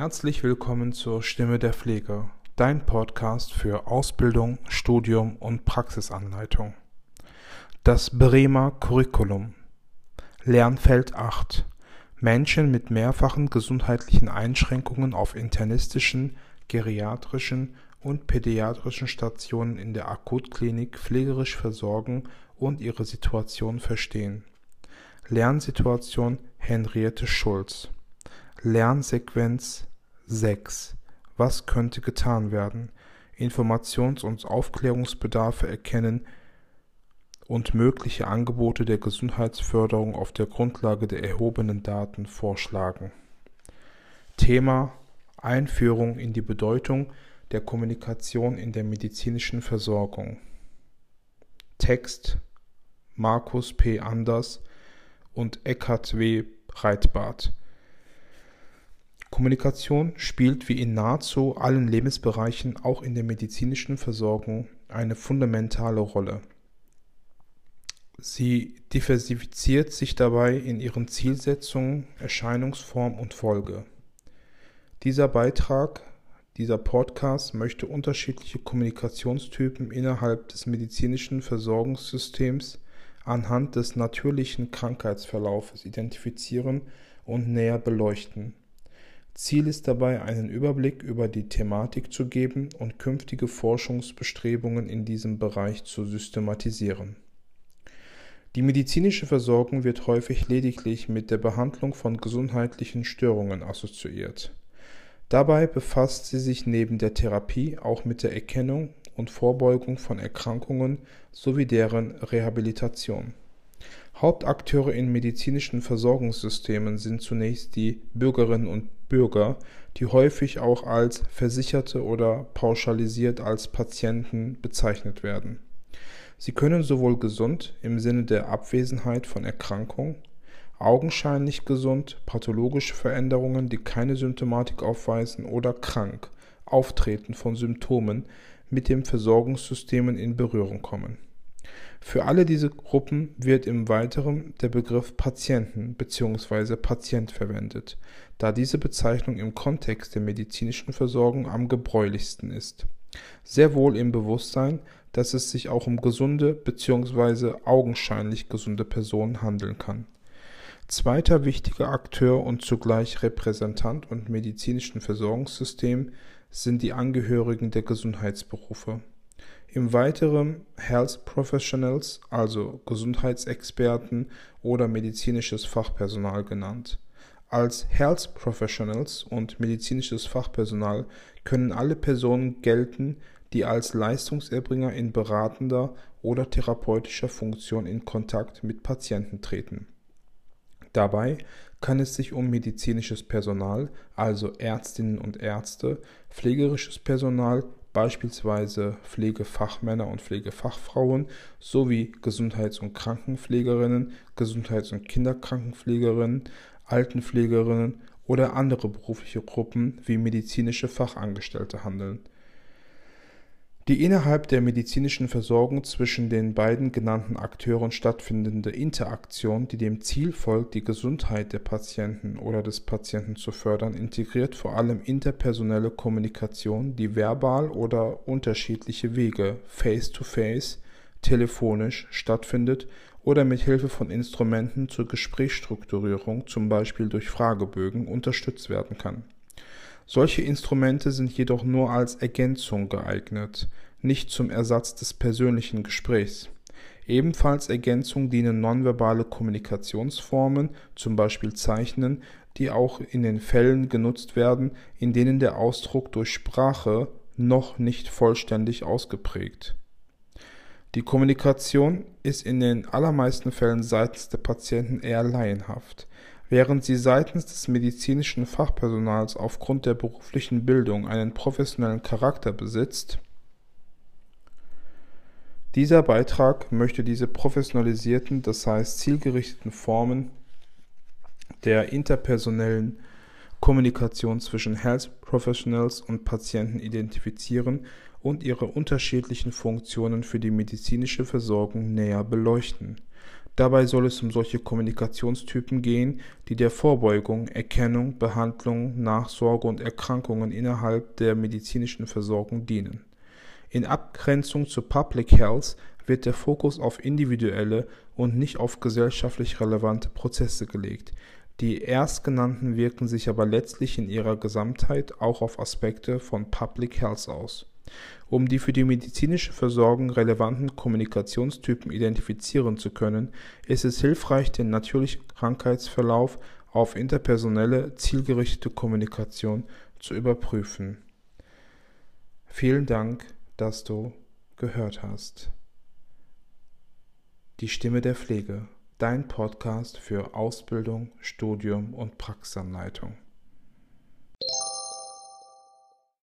Herzlich willkommen zur Stimme der Pflege, dein Podcast für Ausbildung, Studium und Praxisanleitung. Das Bremer Curriculum Lernfeld 8 Menschen mit mehrfachen gesundheitlichen Einschränkungen auf internistischen, geriatrischen und pädiatrischen Stationen in der Akutklinik pflegerisch versorgen und ihre Situation verstehen. Lernsituation Henriette Schulz Lernsequenz 6 Was könnte getan werden? Informations- und Aufklärungsbedarfe erkennen und mögliche Angebote der Gesundheitsförderung auf der Grundlage der erhobenen Daten vorschlagen. Thema Einführung in die Bedeutung der Kommunikation in der medizinischen Versorgung. Text Markus P. Anders und Eckhard W. Breitbart Kommunikation spielt wie in nahezu allen Lebensbereichen auch in der medizinischen Versorgung eine fundamentale Rolle. Sie diversifiziert sich dabei in ihren Zielsetzungen, Erscheinungsform und Folge. Dieser Beitrag, dieser Podcast möchte unterschiedliche Kommunikationstypen innerhalb des medizinischen Versorgungssystems anhand des natürlichen Krankheitsverlaufes identifizieren und näher beleuchten. Ziel ist dabei, einen Überblick über die Thematik zu geben und künftige Forschungsbestrebungen in diesem Bereich zu systematisieren. Die medizinische Versorgung wird häufig lediglich mit der Behandlung von gesundheitlichen Störungen assoziiert. Dabei befasst sie sich neben der Therapie auch mit der Erkennung und Vorbeugung von Erkrankungen sowie deren Rehabilitation. Hauptakteure in medizinischen Versorgungssystemen sind zunächst die Bürgerinnen und Bürger, die häufig auch als Versicherte oder pauschalisiert als Patienten bezeichnet werden. Sie können sowohl gesund im Sinne der Abwesenheit von Erkrankung, augenscheinlich gesund, pathologische Veränderungen, die keine Symptomatik aufweisen oder krank, Auftreten von Symptomen mit den Versorgungssystemen in Berührung kommen. Für alle diese Gruppen wird im Weiteren der Begriff Patienten bzw. Patient verwendet, da diese Bezeichnung im Kontext der medizinischen Versorgung am gebräuchlichsten ist. Sehr wohl im Bewusstsein, dass es sich auch um gesunde bzw. augenscheinlich gesunde Personen handeln kann. Zweiter wichtiger Akteur und zugleich Repräsentant und medizinischen Versorgungssystem sind die Angehörigen der Gesundheitsberufe. Im Weiteren Health Professionals, also Gesundheitsexperten oder medizinisches Fachpersonal genannt. Als Health Professionals und medizinisches Fachpersonal können alle Personen gelten, die als Leistungserbringer in beratender oder therapeutischer Funktion in Kontakt mit Patienten treten. Dabei kann es sich um medizinisches Personal, also Ärztinnen und Ärzte, pflegerisches Personal beispielsweise Pflegefachmänner und Pflegefachfrauen sowie Gesundheits- und Krankenpflegerinnen, Gesundheits- und Kinderkrankenpflegerinnen, Altenpflegerinnen oder andere berufliche Gruppen wie medizinische Fachangestellte handeln die innerhalb der medizinischen Versorgung zwischen den beiden genannten Akteuren stattfindende Interaktion, die dem Ziel folgt, die Gesundheit der Patienten oder des Patienten zu fördern, integriert vor allem interpersonelle Kommunikation, die verbal oder unterschiedliche Wege face-to-face, telefonisch stattfindet oder mit Hilfe von Instrumenten zur Gesprächsstrukturierung, zum Beispiel durch Fragebögen, unterstützt werden kann solche Instrumente sind jedoch nur als Ergänzung geeignet, nicht zum Ersatz des persönlichen Gesprächs. Ebenfalls Ergänzung dienen nonverbale Kommunikationsformen, zum Beispiel Zeichnen, die auch in den Fällen genutzt werden, in denen der Ausdruck durch Sprache noch nicht vollständig ausgeprägt. Die Kommunikation ist in den allermeisten Fällen seitens der Patienten eher laienhaft. Während sie seitens des medizinischen Fachpersonals aufgrund der beruflichen Bildung einen professionellen Charakter besitzt, dieser Beitrag möchte diese professionalisierten, das heißt zielgerichteten Formen der interpersonellen Kommunikation zwischen Health Professionals und Patienten identifizieren und ihre unterschiedlichen Funktionen für die medizinische Versorgung näher beleuchten Dabei soll es um solche Kommunikationstypen gehen, die der Vorbeugung, Erkennung, Behandlung, Nachsorge und Erkrankungen innerhalb der medizinischen Versorgung dienen. In Abgrenzung zu Public Health wird der Fokus auf individuelle und nicht auf gesellschaftlich relevante Prozesse gelegt. Die erstgenannten wirken sich aber letztlich in ihrer Gesamtheit auch auf Aspekte von Public Health aus. Um die für die medizinische Versorgung relevanten Kommunikationstypen identifizieren zu können, ist es hilfreich, den natürlichen Krankheitsverlauf auf interpersonelle, zielgerichtete Kommunikation zu überprüfen. Vielen Dank, dass du gehört hast. Die Stimme der Pflege, dein Podcast für Ausbildung, Studium und Praxisanleitung.